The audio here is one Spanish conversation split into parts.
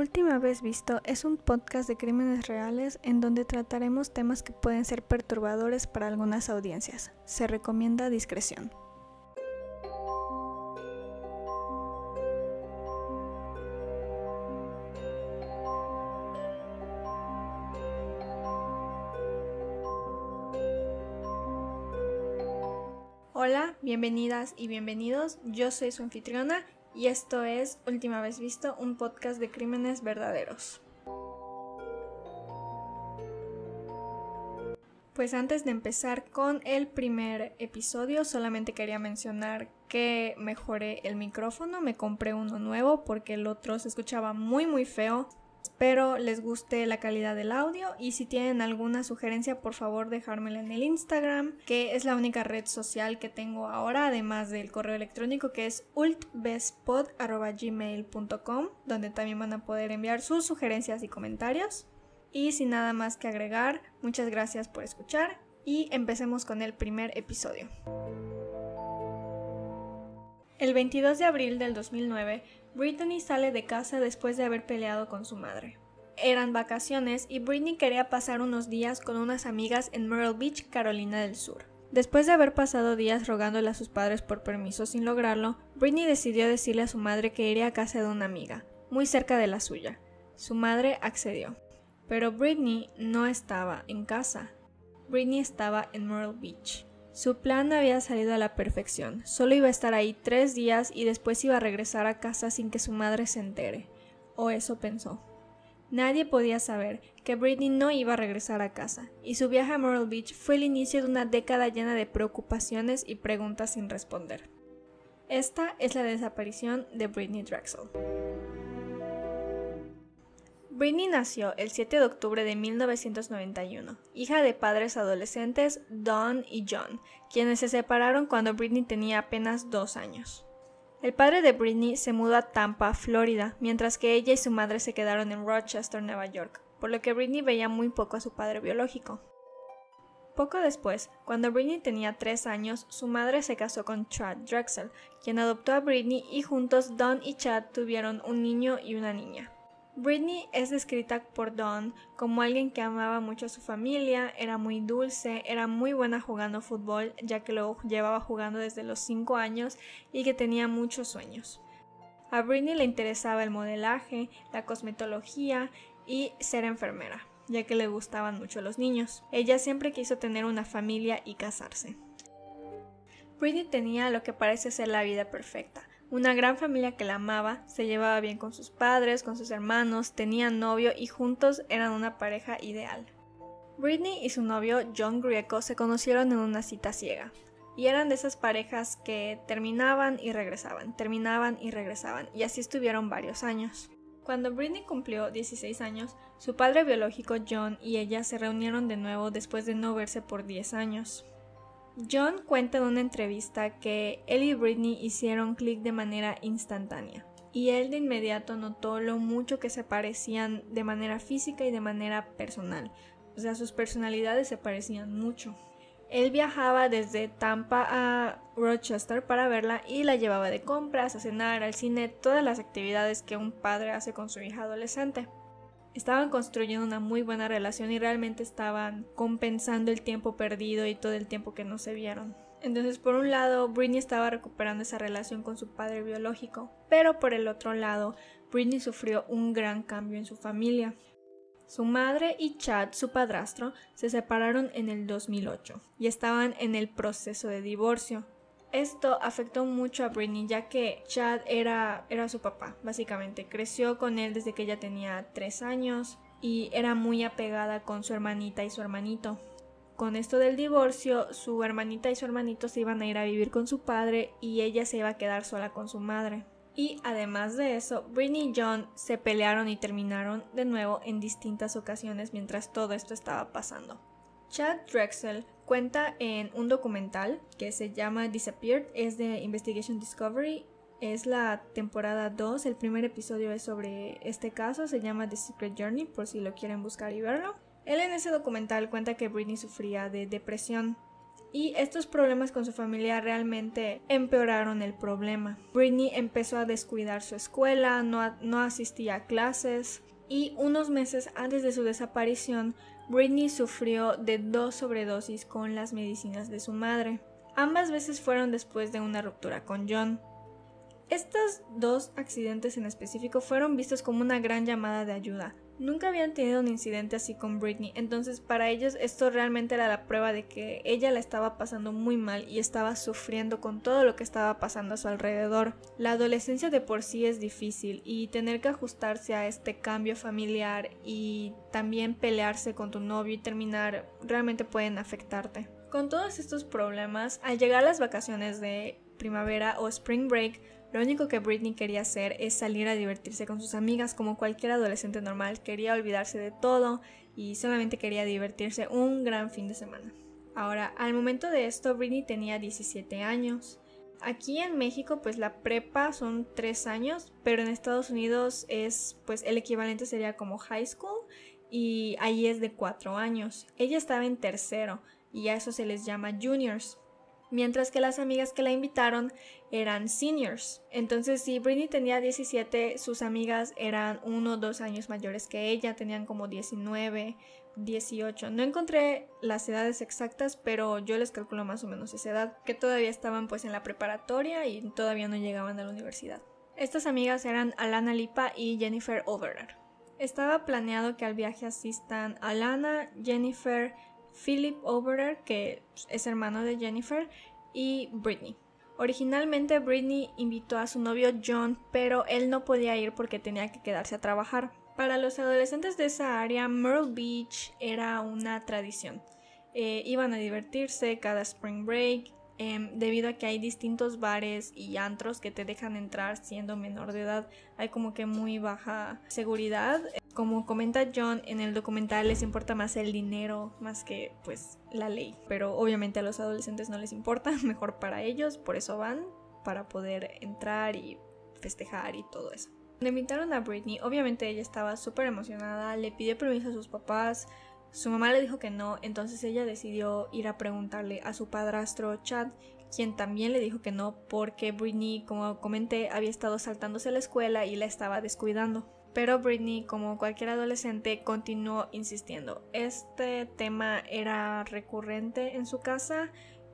Última vez visto es un podcast de crímenes reales en donde trataremos temas que pueden ser perturbadores para algunas audiencias. Se recomienda discreción. Hola, bienvenidas y bienvenidos. Yo soy su anfitriona y esto es Última vez visto, un podcast de crímenes verdaderos. Pues antes de empezar con el primer episodio, solamente quería mencionar que mejoré el micrófono, me compré uno nuevo porque el otro se escuchaba muy muy feo. Espero les guste la calidad del audio y si tienen alguna sugerencia por favor dejármela en el Instagram, que es la única red social que tengo ahora, además del correo electrónico que es ultbestpod.gmail.com, donde también van a poder enviar sus sugerencias y comentarios. Y sin nada más que agregar, muchas gracias por escuchar y empecemos con el primer episodio. El 22 de abril del 2009, Brittany sale de casa después de haber peleado con su madre. Eran vacaciones y Britney quería pasar unos días con unas amigas en Myrtle Beach, Carolina del Sur. Después de haber pasado días rogándole a sus padres por permiso sin lograrlo, Britney decidió decirle a su madre que iría a casa de una amiga, muy cerca de la suya. Su madre accedió. Pero Britney no estaba en casa. Britney estaba en Myrtle Beach. Su plan había salido a la perfección. Solo iba a estar ahí tres días y después iba a regresar a casa sin que su madre se entere. O eso pensó. Nadie podía saber que Britney no iba a regresar a casa, y su viaje a Myrtle Beach fue el inicio de una década llena de preocupaciones y preguntas sin responder. Esta es la desaparición de Britney Drexel. Britney nació el 7 de octubre de 1991, hija de padres adolescentes Don y John, quienes se separaron cuando Britney tenía apenas dos años. El padre de Britney se mudó a Tampa, Florida, mientras que ella y su madre se quedaron en Rochester, Nueva York, por lo que Britney veía muy poco a su padre biológico. Poco después, cuando Britney tenía tres años, su madre se casó con Chad Drexel, quien adoptó a Britney y juntos Don y Chad tuvieron un niño y una niña. Britney es descrita por Dawn como alguien que amaba mucho a su familia, era muy dulce, era muy buena jugando fútbol, ya que lo llevaba jugando desde los 5 años y que tenía muchos sueños. A Britney le interesaba el modelaje, la cosmetología y ser enfermera, ya que le gustaban mucho los niños. Ella siempre quiso tener una familia y casarse. Britney tenía lo que parece ser la vida perfecta una gran familia que la amaba, se llevaba bien con sus padres, con sus hermanos, tenían novio y juntos eran una pareja ideal. Britney y su novio John Grieco se conocieron en una cita ciega, y eran de esas parejas que terminaban y regresaban, terminaban y regresaban, y así estuvieron varios años. Cuando Britney cumplió 16 años, su padre biológico John y ella se reunieron de nuevo después de no verse por 10 años. John cuenta en una entrevista que él y Britney hicieron clic de manera instantánea y él de inmediato notó lo mucho que se parecían de manera física y de manera personal. O sea, sus personalidades se parecían mucho. Él viajaba desde Tampa a Rochester para verla y la llevaba de compras, a cenar, al cine, todas las actividades que un padre hace con su hija adolescente estaban construyendo una muy buena relación y realmente estaban compensando el tiempo perdido y todo el tiempo que no se vieron. Entonces, por un lado, Britney estaba recuperando esa relación con su padre biológico, pero por el otro lado, Britney sufrió un gran cambio en su familia. Su madre y Chad, su padrastro, se separaron en el 2008 y estaban en el proceso de divorcio. Esto afectó mucho a Britney ya que Chad era, era su papá, básicamente. Creció con él desde que ella tenía 3 años y era muy apegada con su hermanita y su hermanito. Con esto del divorcio, su hermanita y su hermanito se iban a ir a vivir con su padre y ella se iba a quedar sola con su madre. Y además de eso, Britney y John se pelearon y terminaron de nuevo en distintas ocasiones mientras todo esto estaba pasando. Chad Drexel cuenta en un documental que se llama Disappeared, es de Investigation Discovery, es la temporada 2, el primer episodio es sobre este caso, se llama The Secret Journey por si lo quieren buscar y verlo. Él en ese documental cuenta que Britney sufría de depresión y estos problemas con su familia realmente empeoraron el problema. Britney empezó a descuidar su escuela, no, no asistía a clases y unos meses antes de su desaparición, Britney sufrió de dos sobredosis con las medicinas de su madre. Ambas veces fueron después de una ruptura con John. Estos dos accidentes en específico fueron vistos como una gran llamada de ayuda. Nunca habían tenido un incidente así con Britney, entonces para ellos esto realmente era la prueba de que ella la estaba pasando muy mal y estaba sufriendo con todo lo que estaba pasando a su alrededor. La adolescencia de por sí es difícil y tener que ajustarse a este cambio familiar y también pelearse con tu novio y terminar realmente pueden afectarte. Con todos estos problemas, al llegar las vacaciones de primavera o spring break, lo único que Britney quería hacer es salir a divertirse con sus amigas como cualquier adolescente normal, quería olvidarse de todo y solamente quería divertirse un gran fin de semana. Ahora, al momento de esto, Britney tenía 17 años. Aquí en México, pues la prepa son 3 años, pero en Estados Unidos es, pues el equivalente sería como high school y ahí es de 4 años. Ella estaba en tercero y a eso se les llama juniors mientras que las amigas que la invitaron eran seniors. Entonces, si Britney tenía 17, sus amigas eran uno o dos años mayores que ella, tenían como 19, 18. No encontré las edades exactas, pero yo les calculo más o menos esa edad, que todavía estaban pues en la preparatoria y todavía no llegaban a la universidad. Estas amigas eran Alana Lipa y Jennifer Overer. Estaba planeado que al viaje asistan Alana, Jennifer, Philip Overer, que es hermano de Jennifer, y Britney. Originalmente Britney invitó a su novio John, pero él no podía ir porque tenía que quedarse a trabajar. Para los adolescentes de esa área, Myrtle Beach era una tradición. Eh, iban a divertirse cada spring break, em, debido a que hay distintos bares y antros que te dejan entrar siendo menor de edad. Hay como que muy baja seguridad como comenta John en el documental les importa más el dinero más que pues la ley, pero obviamente a los adolescentes no les importa, mejor para ellos, por eso van para poder entrar y festejar y todo eso. Le invitaron a Britney, obviamente ella estaba súper emocionada, le pidió permiso a sus papás, su mamá le dijo que no, entonces ella decidió ir a preguntarle a su padrastro Chad, quien también le dijo que no porque Britney, como comenté, había estado saltándose la escuela y la estaba descuidando. Pero Britney, como cualquier adolescente, continuó insistiendo. Este tema era recurrente en su casa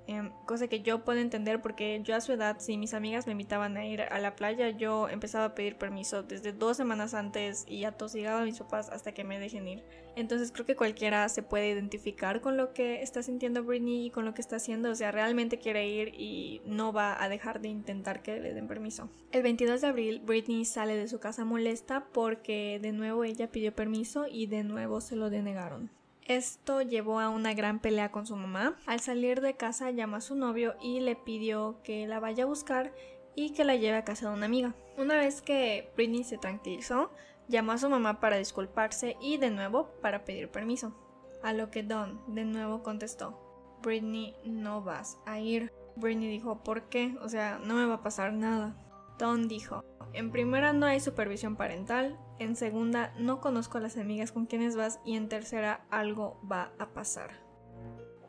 Em, cosa que yo puedo entender porque yo a su edad, si mis amigas me invitaban a ir a la playa, yo empezaba a pedir permiso desde dos semanas antes y atosigaba a mis papás hasta que me dejen ir. Entonces creo que cualquiera se puede identificar con lo que está sintiendo Britney y con lo que está haciendo. O sea, realmente quiere ir y no va a dejar de intentar que le den permiso. El 22 de abril, Britney sale de su casa molesta porque de nuevo ella pidió permiso y de nuevo se lo denegaron. Esto llevó a una gran pelea con su mamá. Al salir de casa llamó a su novio y le pidió que la vaya a buscar y que la lleve a casa de una amiga. Una vez que Britney se tranquilizó, llamó a su mamá para disculparse y de nuevo para pedir permiso. A lo que Don de nuevo contestó, Britney no vas a ir. Britney dijo, ¿por qué? O sea, no me va a pasar nada. Don dijo, en primera no hay supervisión parental, en segunda no conozco a las amigas con quienes vas y en tercera algo va a pasar.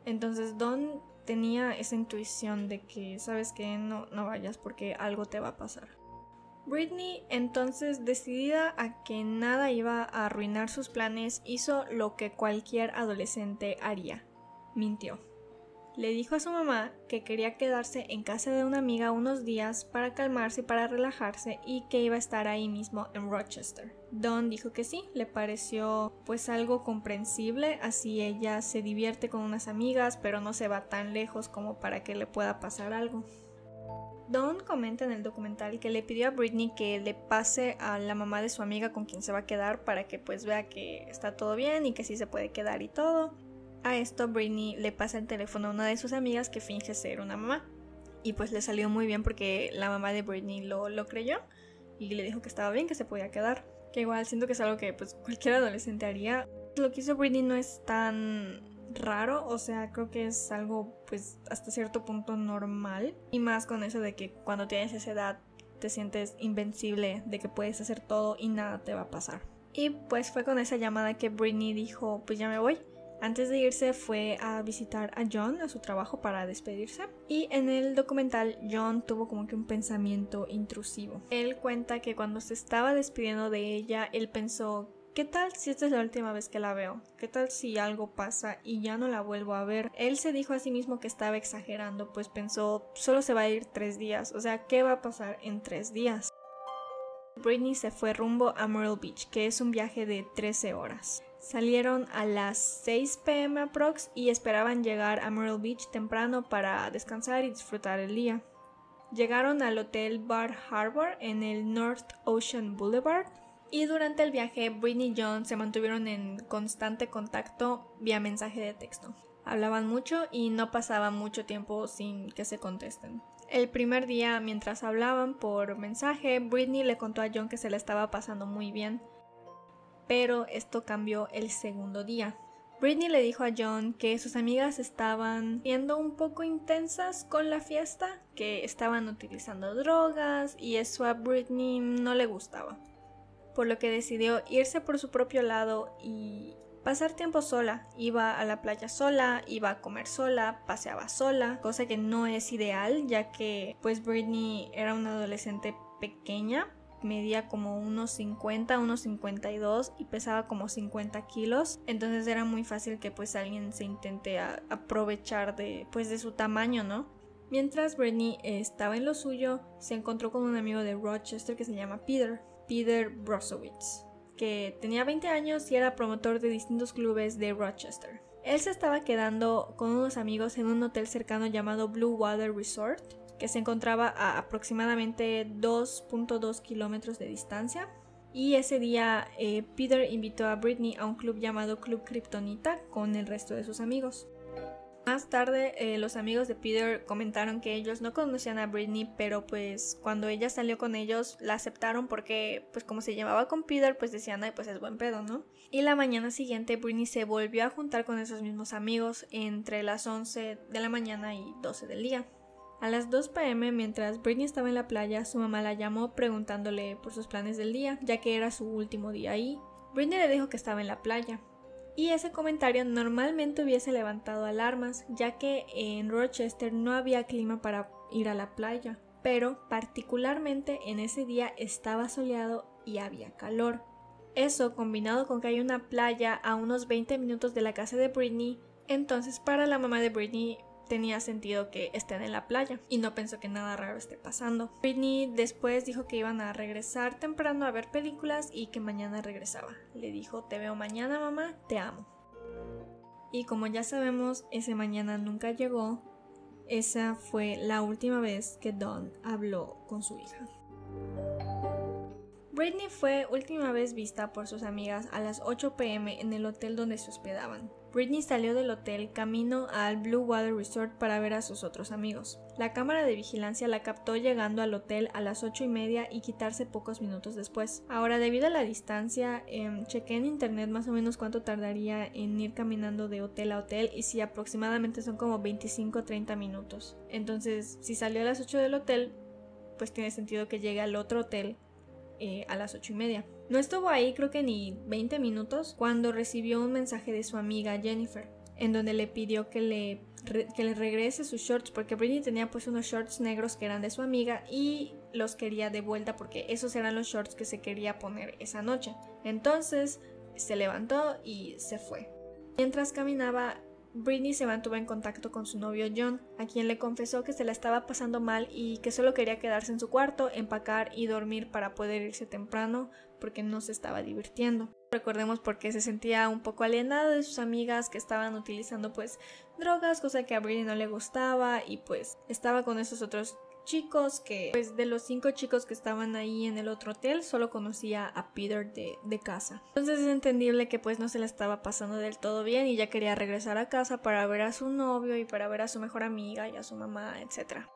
Entonces Don tenía esa intuición de que sabes que no, no vayas porque algo te va a pasar. Britney, entonces decidida a que nada iba a arruinar sus planes, hizo lo que cualquier adolescente haría. Mintió le dijo a su mamá que quería quedarse en casa de una amiga unos días para calmarse y para relajarse y que iba a estar ahí mismo en Rochester. Don dijo que sí, le pareció pues algo comprensible, así ella se divierte con unas amigas pero no se va tan lejos como para que le pueda pasar algo. Don comenta en el documental que le pidió a Britney que le pase a la mamá de su amiga con quien se va a quedar para que pues vea que está todo bien y que sí se puede quedar y todo. A esto Britney le pasa el teléfono a una de sus amigas que finge ser una mamá. Y pues le salió muy bien porque la mamá de Britney lo, lo creyó y le dijo que estaba bien, que se podía quedar. Que igual siento que es algo que pues cualquier adolescente haría. Lo que hizo Britney no es tan raro, o sea, creo que es algo pues hasta cierto punto normal. Y más con eso de que cuando tienes esa edad te sientes invencible, de que puedes hacer todo y nada te va a pasar. Y pues fue con esa llamada que Britney dijo, pues ya me voy Antes de irse fue a visitar a John a su trabajo para despedirse y en el documental John tuvo como que un pensamiento intrusivo. Él cuenta que cuando se estaba despidiendo de ella, él pensó ¿Qué tal si esta es la última vez que la veo? ¿Qué tal si algo pasa y ya no la vuelvo a ver? Él se dijo a sí mismo que estaba exagerando, pues pensó, solo se va a ir tres días, o sea, ¿qué va a pasar en tres días? Britney se fue rumbo a Myrtle Beach, que es un viaje de 13 horas. Salieron a las 6 pm aprox y esperaban llegar a Myrtle Beach temprano para descansar y disfrutar el día. Llegaron al hotel Bar Harbor en el North Ocean Boulevard y durante el viaje Britney y John se mantuvieron en constante contacto vía mensaje de texto. Hablaban mucho y no pasaba mucho tiempo sin que se contesten. El primer día, mientras hablaban por mensaje, Britney le contó a John que se le estaba pasando muy bien. Pero esto cambió el segundo día. Britney le dijo a John que sus amigas estaban siendo un poco intensas con la fiesta, que estaban utilizando drogas y eso a Britney no le gustaba. Por lo que decidió irse por su propio lado y pasar tiempo sola. Iba a la playa sola, iba a comer sola, paseaba sola, cosa que no es ideal ya que pues Britney era una adolescente pequeña, medía como unos 50, unos 52 y pesaba como 50 kilos. Entonces era muy fácil que pues alguien se intente aprovechar de pues de su tamaño, ¿no? Mientras Britney estaba en lo suyo, se encontró con un amigo de Rochester que se llama Peter, Peter Brosowitz que tenía 20 años y era promotor de distintos clubes de Rochester. Él se estaba quedando con unos amigos en un hotel cercano llamado Blue Water Resort, que se encontraba a aproximadamente 2.2 kilómetros de distancia. Y ese día eh, Peter invitó a Britney a un club llamado Club Kryptonita con el resto de sus amigos. Más tarde, eh, los amigos de Peter comentaron que ellos no conocían a Britney, pero pues cuando ella salió con ellos la aceptaron porque pues como se llevaba con Peter, pues decían, ay, pues es buen pedo, ¿no? Y la mañana siguiente Britney se volvió a juntar con esos mismos amigos entre las 11 de la mañana y 12 del día. A las 2 pm, mientras Britney estaba en la playa, su mamá la llamó preguntándole por sus planes del día, ya que era su último día ahí. Britney le dijo que estaba en la playa, y ese comentario normalmente hubiese levantado alarmas, ya que en Rochester no había clima para ir a la playa, pero particularmente en ese día estaba soleado y había calor. Eso, combinado con que hay una playa a unos 20 minutos de la casa de Britney, entonces para la mamá de Britney tenía sentido que estén en la playa y no pensó que nada raro esté pasando. Britney después dijo que iban a regresar temprano a ver películas y que mañana regresaba. Le dijo, te veo mañana mamá, te amo. Y como ya sabemos, ese mañana nunca llegó. Esa fue la última vez que Don habló con su hija. Britney fue última vez vista por sus amigas a las 8 pm en el hotel donde se hospedaban. Britney salió del hotel camino al Blue Water Resort para ver a sus otros amigos. La cámara de vigilancia la captó llegando al hotel a las ocho y media y quitarse pocos minutos después. Ahora, debido a la distancia, eh, chequé en internet más o menos cuánto tardaría en ir caminando de hotel a hotel y si aproximadamente son como 25-30 minutos. Entonces, si salió a las 8 del hotel, pues tiene sentido que llegue al otro hotel eh, a las ocho y media. No estuvo ahí creo que ni 20 minutos cuando recibió un mensaje de su amiga Jennifer, en donde le pidió que le, que le regrese sus shorts, porque Britney tenía pues unos shorts negros que eran de su amiga y los quería de vuelta porque esos eran los shorts que se quería poner esa noche. Entonces se levantó y se fue. Mientras caminaba, Britney se mantuvo en contacto con su novio John, a quien le confesó que se la estaba pasando mal y que solo quería quedarse en su cuarto, empacar y dormir para poder irse temprano porque no se estaba divirtiendo. Recordemos porque se sentía un poco alienada de sus amigas que estaban utilizando pues drogas, cosa que a Britney no le gustaba y pues estaba con esos otros chicos que pues de los cinco chicos que estaban ahí en el otro hotel solo conocía a Peter de, de, casa. Entonces es entendible que pues no se le estaba pasando del todo bien y ya quería regresar a casa para ver a su novio y para ver a su mejor amiga y a su mamá, etc.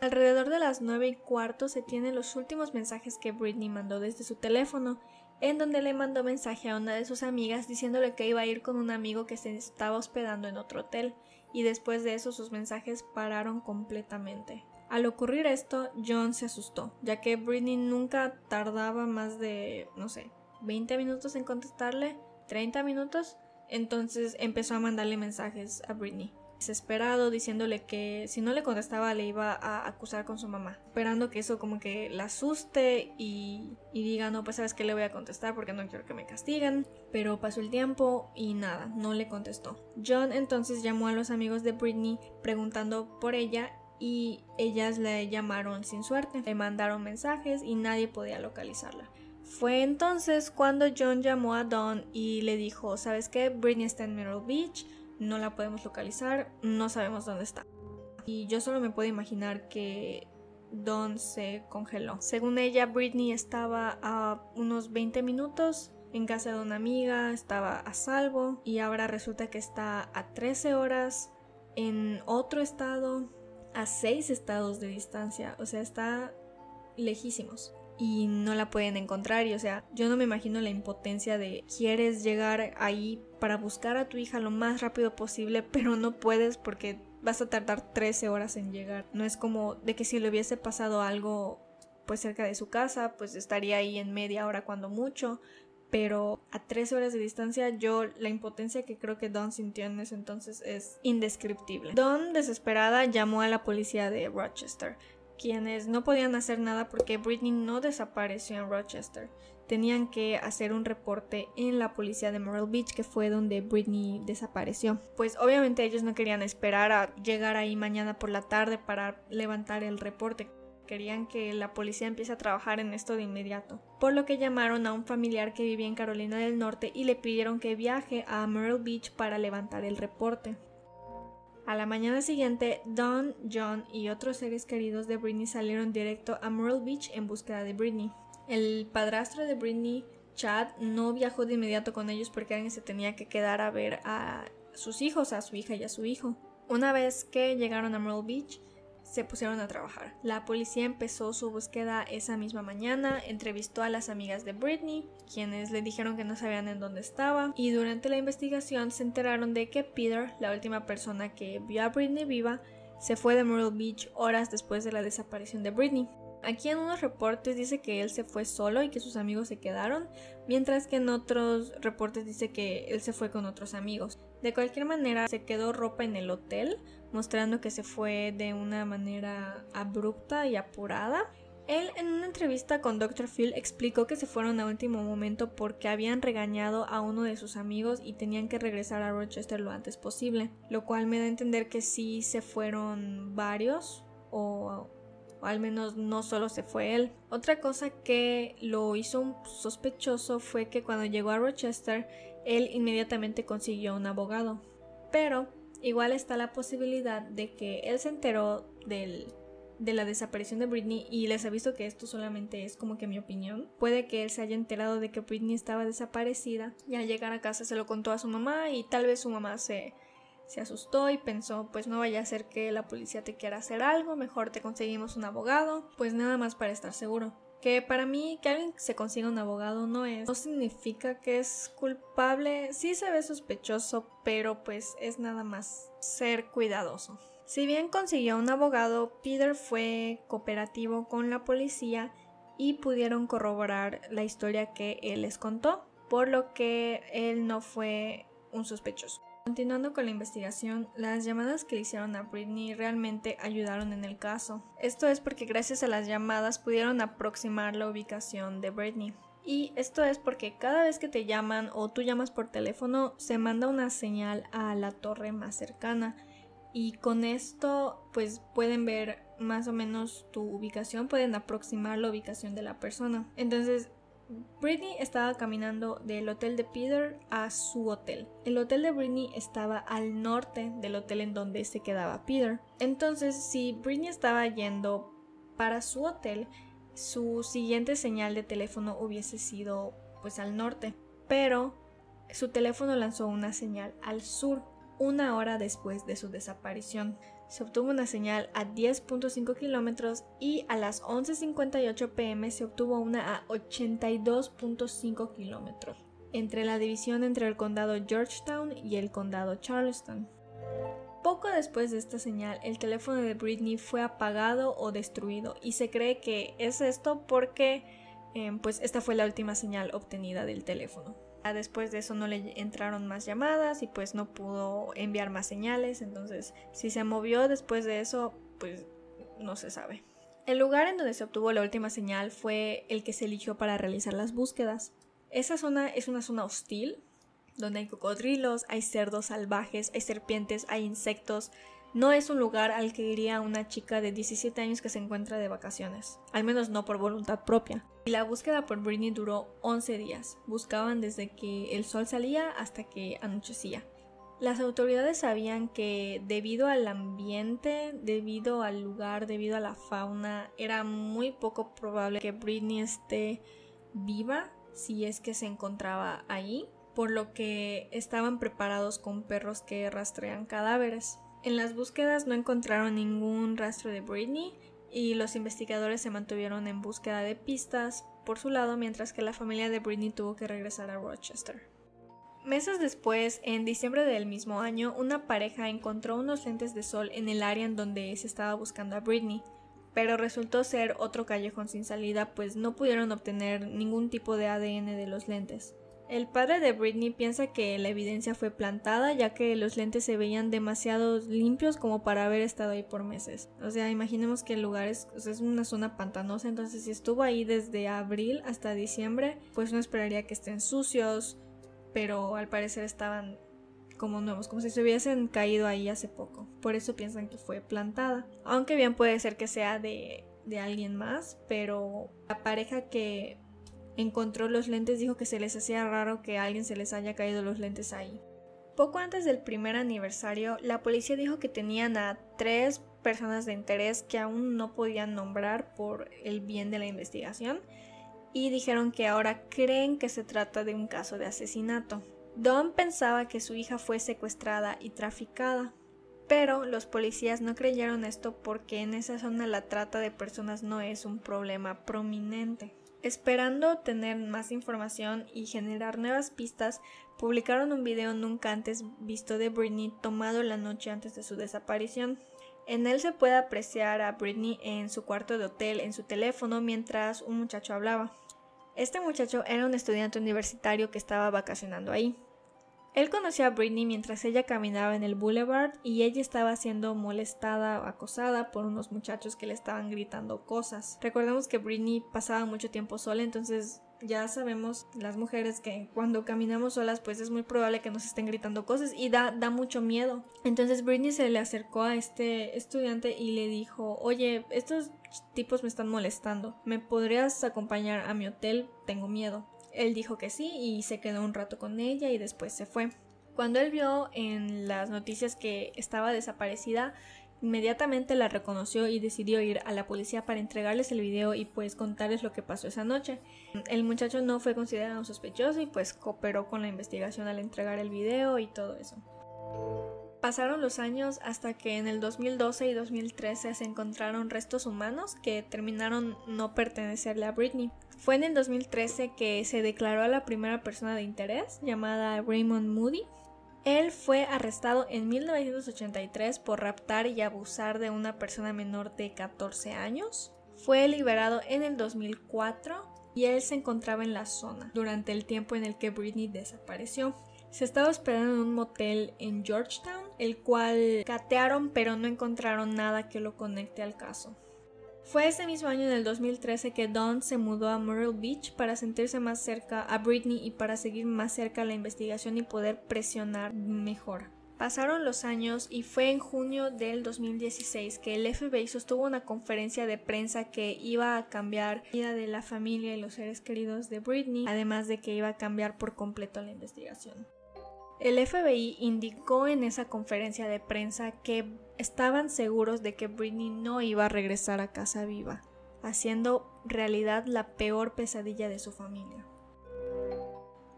Alrededor de las nueve y cuarto se tienen los últimos mensajes que Britney mandó desde su teléfono en donde le mandó mensaje a una de sus amigas diciéndole que iba a ir con un amigo que se estaba hospedando en otro hotel y después de eso sus mensajes pararon completamente. Al ocurrir esto, John se asustó, ya que Britney nunca tardaba más de, no sé, 20 minutos en contestarle, 30 minutos, Entonces empezó a mandarle mensajes a Britney desesperado diciéndole que si no le contestaba le iba a acusar con su mamá, esperando que eso como que la asuste y, diga no pues sabes que le voy a contestar porque no quiero que me castiguen, pero pasó el tiempo y nada, no le contestó. John entonces llamó a los amigos de Britney preguntando por ella y ellas le llamaron sin suerte, le mandaron mensajes y nadie podía localizarla. Fue entonces cuando John llamó a Don y le dijo, ¿sabes qué? Britney está en Myrtle Beach, no la podemos localizar, no sabemos dónde está. Y yo solo me puedo imaginar que Don se congeló. Según ella, Britney estaba a unos 20 minutos en casa de una amiga, estaba a salvo y ahora resulta que está a 13 horas en otro estado, a 6 estados de distancia, o sea, está lejísimos y no la pueden encontrar y o sea, yo no me imagino la impotencia de quieres llegar ahí para buscar a tu hija lo más rápido posible, pero no puedes porque vas a tardar 13 horas en llegar. No es como de que si le hubiese pasado algo pues cerca de su casa, pues estaría ahí en media hora cuando mucho, pero a 13 horas de distancia yo la impotencia que creo que Don sintió en ese entonces es indescriptible. Don desesperada llamó a la policía de Rochester quienes no podían hacer nada porque Britney no desapareció en Rochester. Tenían que hacer un reporte en la policía de Myrtle Beach, que fue donde Britney desapareció. Pues obviamente ellos no querían esperar a llegar ahí mañana por la tarde para levantar el reporte. Querían que la policía empiece a trabajar en esto de inmediato. Por lo que llamaron a un familiar que vivía en Carolina del Norte y le pidieron que viaje a Myrtle Beach para levantar el reporte. A la mañana siguiente, Don, John y otros seres queridos de Britney salieron directo a Myrtle Beach en búsqueda de Britney. El padrastro de Britney, Chad, no viajó de inmediato con ellos porque alguien se tenía que quedar a ver a sus hijos, a su hija y a su hijo. Una vez que llegaron a Myrtle Beach, se pusieron a trabajar. La policía empezó su búsqueda esa misma mañana, entrevistó a las amigas de Britney, quienes le dijeron que no sabían en dónde estaba, y durante la investigación se enteraron de que Peter, la última persona que vio a Britney viva, se fue de Myrtle Beach horas después de la desaparición de Britney. Aquí en unos reportes dice que él se fue solo y que sus amigos se quedaron, mientras que en otros reportes dice que él se fue con otros amigos. De cualquier manera, se quedó ropa en el hotel, mostrando que se fue de una manera abrupta y apurada. Él en una entrevista con Dr. Phil explicó que se fueron a último momento porque habían regañado a uno de sus amigos y tenían que regresar a Rochester lo antes posible, lo cual me da a entender que sí se fueron varios o, al menos no solo se fue él. Otra cosa que lo hizo sospechoso fue que cuando llegó a Rochester él inmediatamente consiguió un abogado. Pero igual está la posibilidad de que él se enteró del, de la desaparición de Britney y les aviso que esto solamente es como que mi opinión. Puede que él se haya enterado de que Britney estaba desaparecida y al llegar a casa se lo contó a su mamá y tal vez su mamá se, se asustó y pensó pues no vaya a ser que la policía te quiera hacer algo, mejor te conseguimos un abogado, pues nada más para estar seguro. Que para mí que alguien se consiga un abogado no es, no significa que es culpable, sí se ve sospechoso, pero pues es nada más ser cuidadoso. Si bien consiguió un abogado, Peter fue cooperativo con la policía y pudieron corroborar la historia que él les contó, por lo que él no fue un sospechoso. Continuando con la investigación, las llamadas que le hicieron a Britney realmente ayudaron en el caso. Esto es porque gracias a las llamadas pudieron aproximar la ubicación de Britney. Y esto es porque cada vez que te llaman o tú llamas por teléfono se manda una señal a la torre más cercana y con esto pues pueden ver más o menos tu ubicación, pueden aproximar la ubicación de la persona. Entonces Britney estaba caminando del hotel de Peter a su hotel. El hotel de Britney estaba al norte del hotel en donde se quedaba Peter. Entonces, si Britney estaba yendo para su hotel, su siguiente señal de teléfono hubiese sido pues al norte. Pero su teléfono lanzó una señal al sur una hora después de su desaparición se obtuvo una señal a 10.5 kilómetros y a las 11.58 pm se obtuvo una a 82.5 kilómetros, entre la división entre el condado Georgetown y el condado Charleston. Poco después de esta señal, el teléfono de Britney fue apagado o destruido y se cree que es esto porque em, pues esta fue la última señal obtenida del teléfono. Después de eso no le entraron más llamadas y pues no pudo enviar más señales, entonces si se movió después de eso, pues no se sabe. El lugar en donde se obtuvo la última señal fue el que se eligió para realizar las búsquedas. Esa zona es una zona hostil, donde hay cocodrilos, hay cerdos salvajes, hay serpientes, hay insectos, no es un lugar al que iría una chica de 17 años que se encuentra de vacaciones, al menos no por voluntad propia. Y la búsqueda por Britney duró 11 días. Buscaban desde que el sol salía hasta que anochecía. Las autoridades sabían que debido al ambiente, debido al lugar, debido a la fauna, era muy poco probable que Britney esté viva si es que se encontraba ahí, por lo que estaban preparados con perros que rastrean cadáveres. En las búsquedas no encontraron ningún rastro de Britney y los investigadores se mantuvieron en búsqueda de pistas por su lado mientras que la familia de Britney tuvo que regresar a Rochester. Meses después, en diciembre del mismo año, una pareja encontró unos lentes de sol en el área en donde se estaba buscando a Britney, pero resultó ser otro callejón sin salida pues no pudieron obtener ningún tipo de ADN de los lentes. El padre de Britney piensa que la evidencia fue plantada ya que los lentes se veían demasiado limpios como para haber estado ahí por meses. O sea, imaginemos que el lugar es, es una zona pantanosa, entonces si estuvo ahí desde abril hasta diciembre, pues no esperaría que estén sucios, pero al parecer estaban como nuevos, como si se hubiesen caído ahí hace poco. Por eso piensan que fue plantada. Aunque bien puede ser que sea de, de alguien más, pero la pareja que encontró los lentes dijo que se les hacía raro que alguien se les haya caído los lentes ahí. Poco antes del primer aniversario, la policía dijo que tenían a tres personas de interés que aún no podían nombrar por el bien de la investigación y dijeron que ahora creen que se trata de un caso de asesinato. Don pensaba que su hija fue secuestrada y traficada, pero los policías no creyeron esto porque en esa zona la trata de personas no es un problema prominente. Esperando tener más información y generar nuevas pistas, publicaron un video nunca antes visto de Britney tomado la noche antes de su desaparición. En él se puede apreciar a Britney en su cuarto de hotel en su teléfono mientras un muchacho hablaba. Este muchacho era un estudiante universitario que estaba vacacionando ahí. Él conoció a Britney mientras ella caminaba en el boulevard y ella estaba siendo molestada o acosada por unos muchachos que le estaban gritando cosas. Recordemos que Britney pasaba mucho tiempo sola, entonces ya sabemos las mujeres que cuando caminamos solas pues es muy probable que nos estén gritando cosas y da, da mucho miedo. Entonces Britney se le acercó a este estudiante y le dijo, oye, estos tipos me están molestando, ¿me podrías acompañar a mi hotel? Tengo miedo. Él dijo que sí y se quedó un rato con ella y después se fue. Cuando él vio en las noticias que estaba desaparecida, inmediatamente la reconoció y decidió ir a la policía para entregarles el video y pues contarles lo que pasó esa noche. El muchacho no fue considerado sospechoso y pues cooperó con la investigación al entregar el video y todo eso. Pasaron los años hasta que en el 2012 y 2013 se encontraron restos humanos que terminaron no pertenecerle a Britney. Fue en el 2013 que se declaró a la primera persona de interés, llamada Raymond Moody. Él fue arrestado en 1983 por raptar y abusar de una persona menor de 14 años. Fue liberado en el 2004 y él se encontraba en la zona durante el tiempo en el que Britney desapareció. Se estaba esperando en un motel en Georgetown, el cual catearon pero no encontraron nada que lo conecte al caso. Fue ese mismo año, en el 2013, que Dawn se mudó a Myrtle Beach para sentirse más cerca a Britney y para seguir más cerca la investigación y poder presionar mejor. Pasaron los años y fue en junio del 2016 que el FBI sostuvo una conferencia de prensa que iba a cambiar la vida de la familia y los seres queridos de Britney, además de que iba a cambiar por completo la investigación. El FBI indicó en esa conferencia de prensa que estaban seguros de que Britney no iba a regresar a casa viva, haciendo realidad la peor pesadilla de su familia.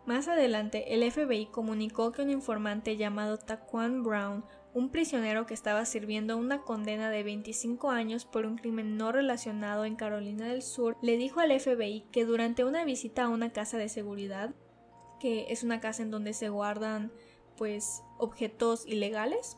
Más adelante, el FBI comunicó que un informante llamado Taquan Brown, un prisionero que estaba sirviendo una condena de 25 años por un crimen no relacionado en Carolina del Sur, le dijo al FBI que durante una visita a una casa de seguridad, que es una casa en donde se guardan pues objetos ilegales,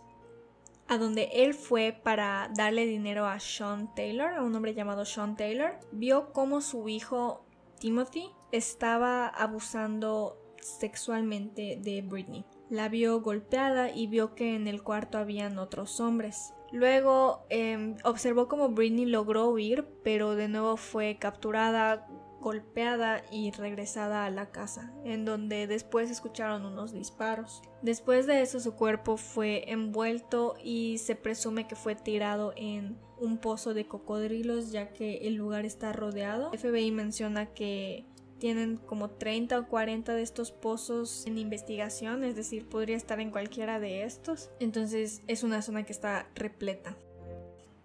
a donde él fue para darle dinero a Sean Taylor, a un hombre llamado Sean Taylor, vio cómo su hijo Timothy estaba abusando sexualmente de Britney. La vio golpeada y vio que en el cuarto habían otros hombres. Luego em, observó cómo Britney logró huir, pero de nuevo fue capturada, golpeada y regresada a la casa, en donde después escucharon unos disparos. Después de eso su cuerpo fue envuelto y se presume que fue tirado en un pozo de cocodrilos ya que el lugar está rodeado. FBI menciona que tienen como 30 o 40 de estos pozos en investigación, es decir, podría estar en cualquiera de estos. Entonces es una zona que está repleta.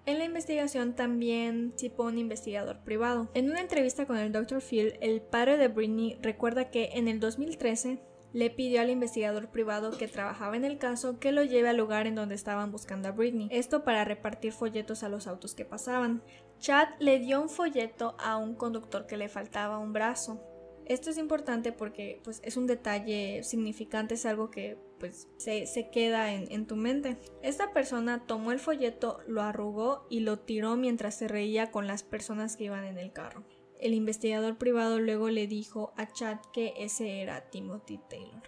En la investigación también tipo un investigador privado. En una entrevista con el Dr. Phil, el padre de Britney recuerda que en el 2013 le pidió al investigador privado que trabajaba en el caso que lo lleve al lugar en donde estaban buscando a Britney, esto para repartir folletos a los autos que pasaban. Chad le dio un folleto a un conductor que le faltaba un brazo. Esto es importante porque pues, es un detalle significante, es algo que pues, se, queda en, en, tu mente. Esta persona tomó el folleto, lo arrugó y lo tiró mientras se reía con las personas que iban en el carro. El investigador privado luego le dijo a Chad que ese era Timothy Taylor.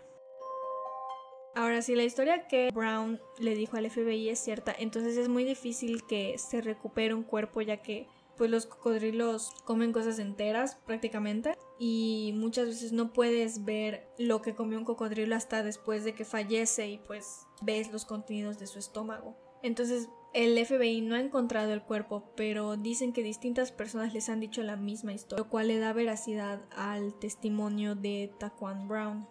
Ahora, si la historia que Brown le dijo al FBI es cierta, entonces es muy difícil que se recupere un cuerpo ya que pues los cocodrilos comen cosas enteras prácticamente y muchas veces no puedes ver lo que comió un cocodrilo hasta después de que fallece y pues ves los contenidos de su estómago. Entonces el FBI no ha encontrado el cuerpo, pero dicen que distintas personas les han dicho la misma historia, lo cual le da veracidad al testimonio de Taquan Brown.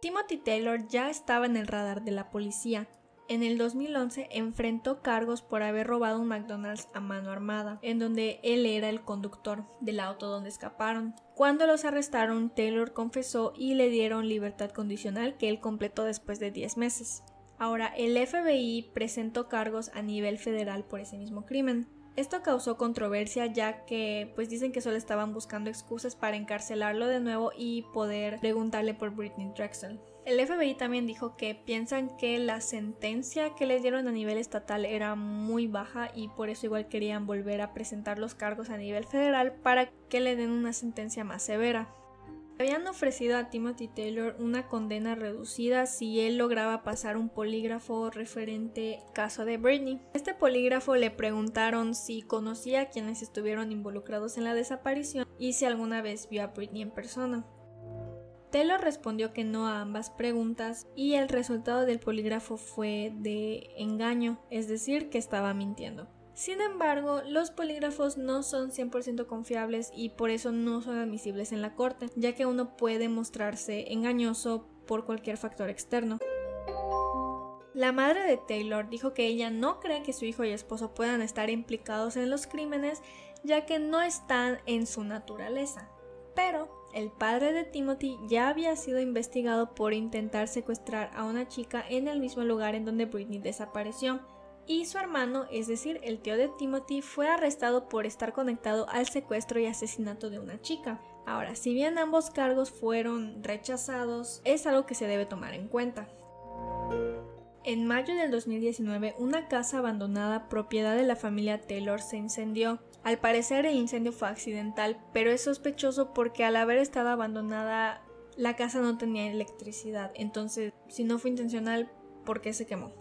Timothy Taylor ya estaba en el radar de la policía, en el 2011 enfrentó cargos por haber robado un McDonald's a mano armada, en donde él era el conductor del auto donde escaparon. Cuando los arrestaron, Taylor confesó y le dieron libertad condicional que él completó después de 10 meses. Ahora, el FBI presentó cargos a nivel federal por ese mismo crimen. Esto causó controversia ya que pues dicen que solo estaban buscando excusas para encarcelarlo de nuevo y poder preguntarle por Britney Drexel. El FBI también dijo que piensan que la sentencia que les dieron a nivel estatal era muy baja y por eso igual querían volver a presentar los cargos a nivel federal para que le den una sentencia más severa. Habían ofrecido a Timothy Taylor una condena reducida si él lograba pasar un polígrafo referente al caso de Britney. Este polígrafo le preguntaron si conocía a quienes estuvieron involucrados en la desaparición y si alguna vez vio a Britney en persona. Taylor respondió que no a ambas preguntas y el resultado del polígrafo fue de engaño, es decir, que estaba mintiendo. Sin embargo, los polígrafos no son 100% confiables y por eso no son admisibles en la corte, ya que uno puede mostrarse engañoso por cualquier factor externo. La madre de Taylor dijo que ella no cree que su hijo y esposo puedan estar implicados en los crímenes, ya que no están en su naturaleza. Pero el padre de Timothy ya había sido investigado por intentar secuestrar a una chica en el mismo lugar en donde Britney desapareció. Y su hermano, es decir, el tío de Timothy, fue arrestado por estar conectado al secuestro y asesinato de una chica. Ahora, si bien ambos cargos fueron rechazados, es algo que se debe tomar en cuenta. En mayo del 2019, una casa abandonada propiedad de la familia Taylor se incendió. Al parecer el incendio fue accidental, pero es sospechoso porque al haber estado abandonada la casa no tenía electricidad, entonces si no fue intencional, ¿por qué se quemó?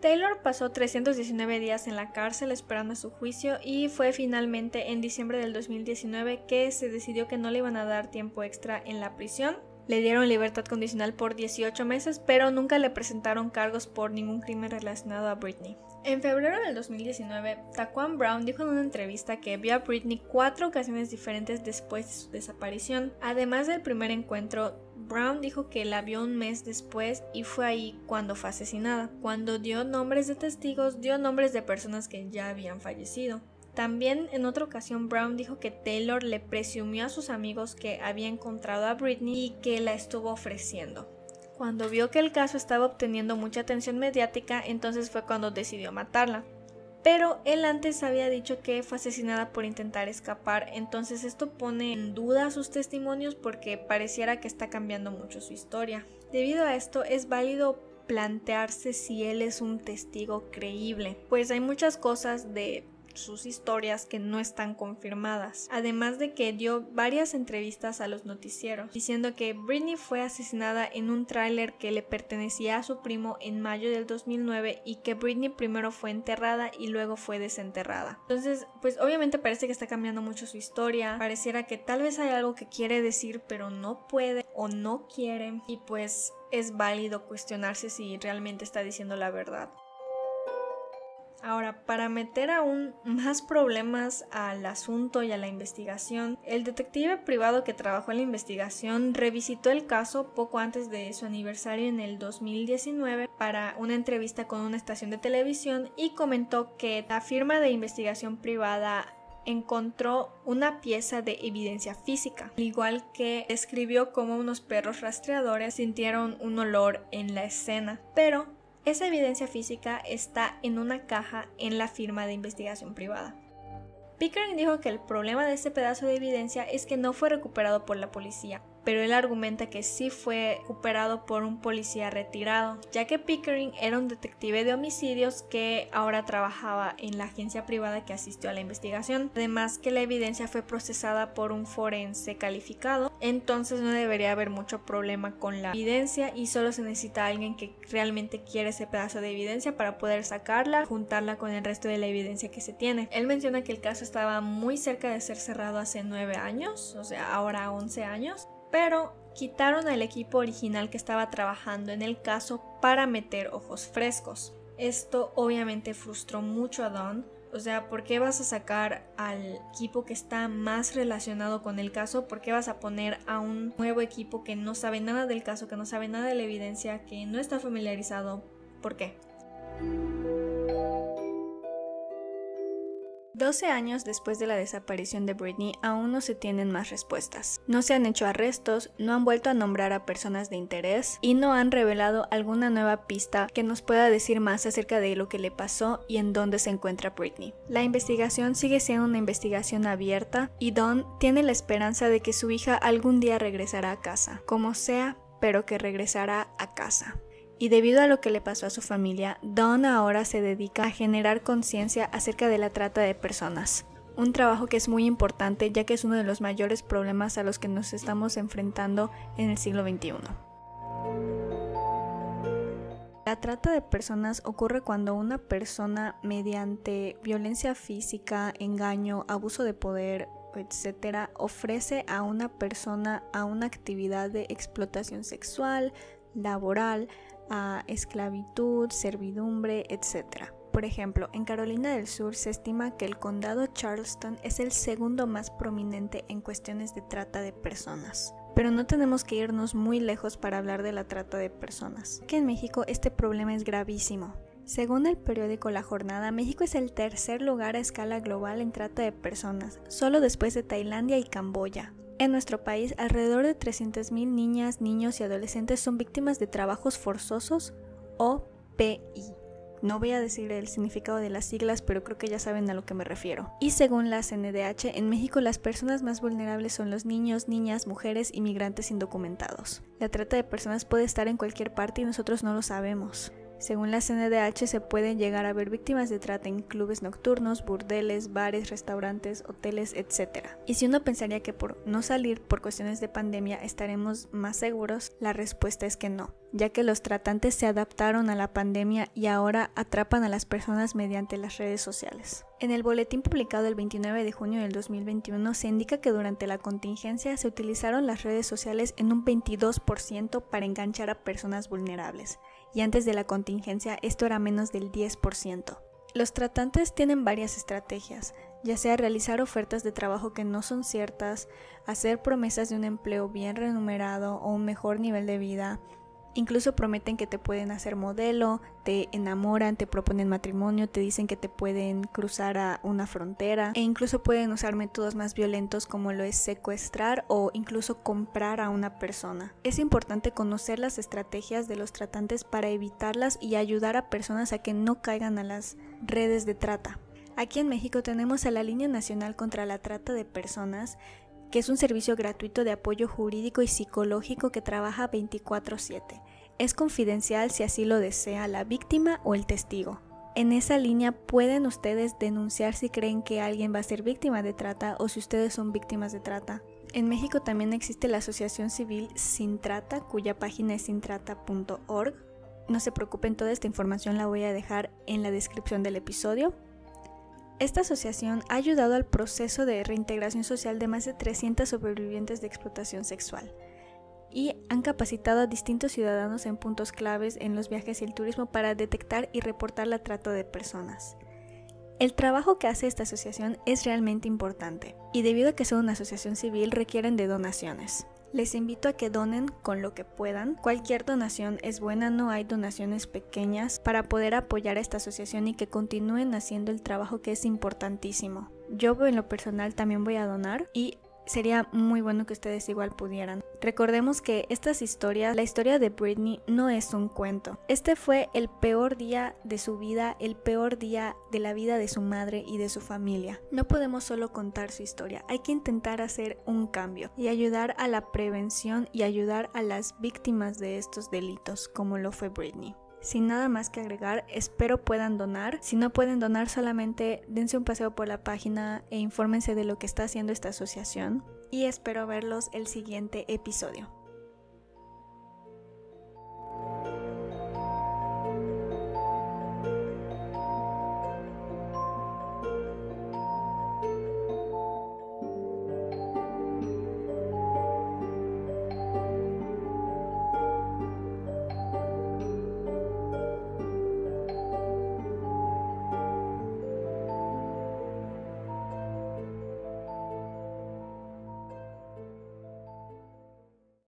Taylor pasó 319 días en la cárcel esperando su juicio y fue finalmente en diciembre del 2019 que se decidió que no le iban a dar tiempo extra en la prisión le dieron libertad condicional por 18 meses, pero nunca le presentaron cargos por ningún crimen relacionado a Britney. En febrero del 2019, Taquan Brown dijo en una entrevista que vio a Britney cuatro ocasiones diferentes después de su desaparición. Además del primer encuentro, Brown dijo que la vio un mes después y fue ahí cuando fue asesinada. Cuando dio nombres de testigos, dio nombres de personas que ya habían fallecido. También en otra ocasión Brown dijo que Taylor le presumió a sus amigos que había encontrado a Britney y que la estuvo ofreciendo. Cuando vio que el caso estaba obteniendo mucha atención mediática, entonces fue cuando decidió matarla. Pero él antes había dicho que fue asesinada por intentar escapar, entonces esto pone en duda sus testimonios porque pareciera que está cambiando mucho su historia. Debido a esto es válido plantearse si él es un testigo creíble, pues hay muchas cosas de sus historias que no están confirmadas. Además de que dio varias entrevistas a los noticieros diciendo que Britney fue asesinada en un tráiler que le pertenecía a su primo en mayo del 2009 y que Britney primero fue enterrada y luego fue desenterrada. Entonces, pues obviamente parece que está cambiando mucho su historia. Pareciera que tal vez hay algo que quiere decir pero no puede o no quiere y pues es válido cuestionarse si realmente está diciendo la verdad. Ahora, para meter aún más problemas al asunto y a la investigación, el detective privado que trabajó en la investigación revisitó el caso poco antes de su aniversario en el 2019 para una entrevista con una estación de televisión y comentó que la firma de investigación privada encontró una pieza de evidencia física, al igual que describió cómo unos perros rastreadores sintieron un olor en la escena, pero esa evidencia física está en una caja en la firma de investigación privada. Pickering dijo que el problema de este pedazo de evidencia es que no fue recuperado por la policía, pero él argumenta que sí fue recuperado por un policía retirado, ya que Pickering era un detective de homicidios que ahora trabajaba en la agencia privada que asistió a la investigación. Además que la evidencia fue procesada por un forense calificado, entonces no debería haber mucho problema con la evidencia y solo se necesita alguien que realmente quiere ese pedazo de evidencia para poder sacarla, juntarla con el resto de la evidencia que se tiene. Él menciona que el caso estaba muy cerca de ser cerrado hace 9 años, o sea, ahora 11 años, pero quitaron al equipo original que estaba trabajando en el caso para meter ojos frescos. Esto obviamente frustró mucho a Don, o sea, ¿por qué vas a sacar al equipo que está más relacionado con el caso? ¿Por qué vas a poner a un nuevo equipo que no sabe nada del caso, que no sabe nada de la evidencia, que no está familiarizado? ¿Por qué? 12 años después de la desaparición de Britney aún no se tienen más respuestas. No se han hecho arrestos, no han vuelto a nombrar a personas de interés y no han revelado alguna nueva pista que nos pueda decir más acerca de lo que le pasó y en dónde se encuentra Britney. La investigación sigue siendo una investigación abierta y Don tiene la esperanza de que su hija algún día regresará a casa, como sea, pero que regresará a casa y debido a lo que le pasó a su familia, Don ahora se dedica a generar conciencia acerca de la trata de personas. Un trabajo que es muy importante ya que es uno de los mayores problemas a los que nos estamos enfrentando en el siglo XXI. La trata de personas ocurre cuando una persona mediante violencia física, engaño, abuso de poder, etc., ofrece a una persona a una actividad de explotación sexual, laboral, a esclavitud, servidumbre, etc. Por ejemplo, en Carolina del Sur se estima que el condado Charleston es el segundo más prominente en cuestiones de trata de personas. Pero no tenemos que irnos muy lejos para hablar de la trata de personas. Que en México este problema es gravísimo. Según el periódico La Jornada, México es el tercer lugar a escala global en trata de personas, solo después de Tailandia y Camboya. En nuestro país, alrededor de 300.000 niñas, niños y adolescentes son víctimas de trabajos forzosos o PI. No voy a decir el significado de las siglas, pero creo que ya saben a lo que me refiero. Y según la CNDH, en México las personas más vulnerables son los niños, niñas, mujeres y migrantes indocumentados. La trata de personas puede estar en cualquier parte y nosotros no lo sabemos. Según la CNDH, se pueden llegar a ver víctimas de trata en clubes nocturnos, burdeles, bares, restaurantes, hoteles, etc. Y si uno pensaría que por no salir por cuestiones de pandemia estaremos más seguros, la respuesta es que no, ya que los tratantes se adaptaron a la pandemia y ahora atrapan a las personas mediante las redes sociales. En el boletín publicado el 29 de junio del 2021 se indica que durante la contingencia se utilizaron las redes sociales en un 22% para enganchar a personas vulnerables y antes de la contingencia esto era menos del 10%. Los tratantes tienen varias estrategias, ya sea realizar ofertas de trabajo que no son ciertas, hacer promesas de un empleo bien remunerado o un mejor nivel de vida, Incluso prometen que te pueden hacer modelo, te enamoran, te proponen matrimonio, te dicen que te pueden cruzar a una frontera e incluso pueden usar métodos más violentos como lo es secuestrar o incluso comprar a una persona. Es importante conocer las estrategias de los tratantes para evitarlas y ayudar a personas a que no caigan a las redes de trata. Aquí en México tenemos a la Línea Nacional contra la Trata de Personas, que es un servicio gratuito de apoyo jurídico y psicológico que trabaja 24/7. Es confidencial si así lo desea la víctima o el testigo. En esa línea pueden ustedes denunciar si creen que alguien va a ser víctima de trata o si ustedes son víctimas de trata. En México también existe la Asociación Civil Sin Trata, cuya página es sintrata.org. No se preocupen, toda esta información la voy a dejar en la descripción del episodio. Esta asociación ha ayudado al proceso de reintegración social de más de 300 sobrevivientes de explotación sexual y han capacitado a distintos ciudadanos en puntos claves en los viajes y el turismo para detectar y reportar la trata de personas. El trabajo que hace esta asociación es realmente importante y debido a que son una asociación civil requieren de donaciones. Les invito a que donen con lo que puedan. Cualquier donación es buena, no hay donaciones pequeñas para poder apoyar a esta asociación y que continúen haciendo el trabajo que es importantísimo. Yo en lo personal también voy a donar y sería muy bueno que ustedes igual pudieran. Recordemos que estas historias, la historia de Britney no es un cuento. Este fue el peor día de su vida, el peor día de la vida de su madre y de su familia. No podemos solo contar su historia, hay que intentar hacer un cambio y ayudar a la prevención y ayudar a las víctimas de estos delitos como lo fue Britney. Sin nada más que agregar, espero puedan donar. Si no pueden donar, solamente dense un paseo por la página e infórmense de lo que está haciendo esta asociación. Y espero verlos el siguiente episodio.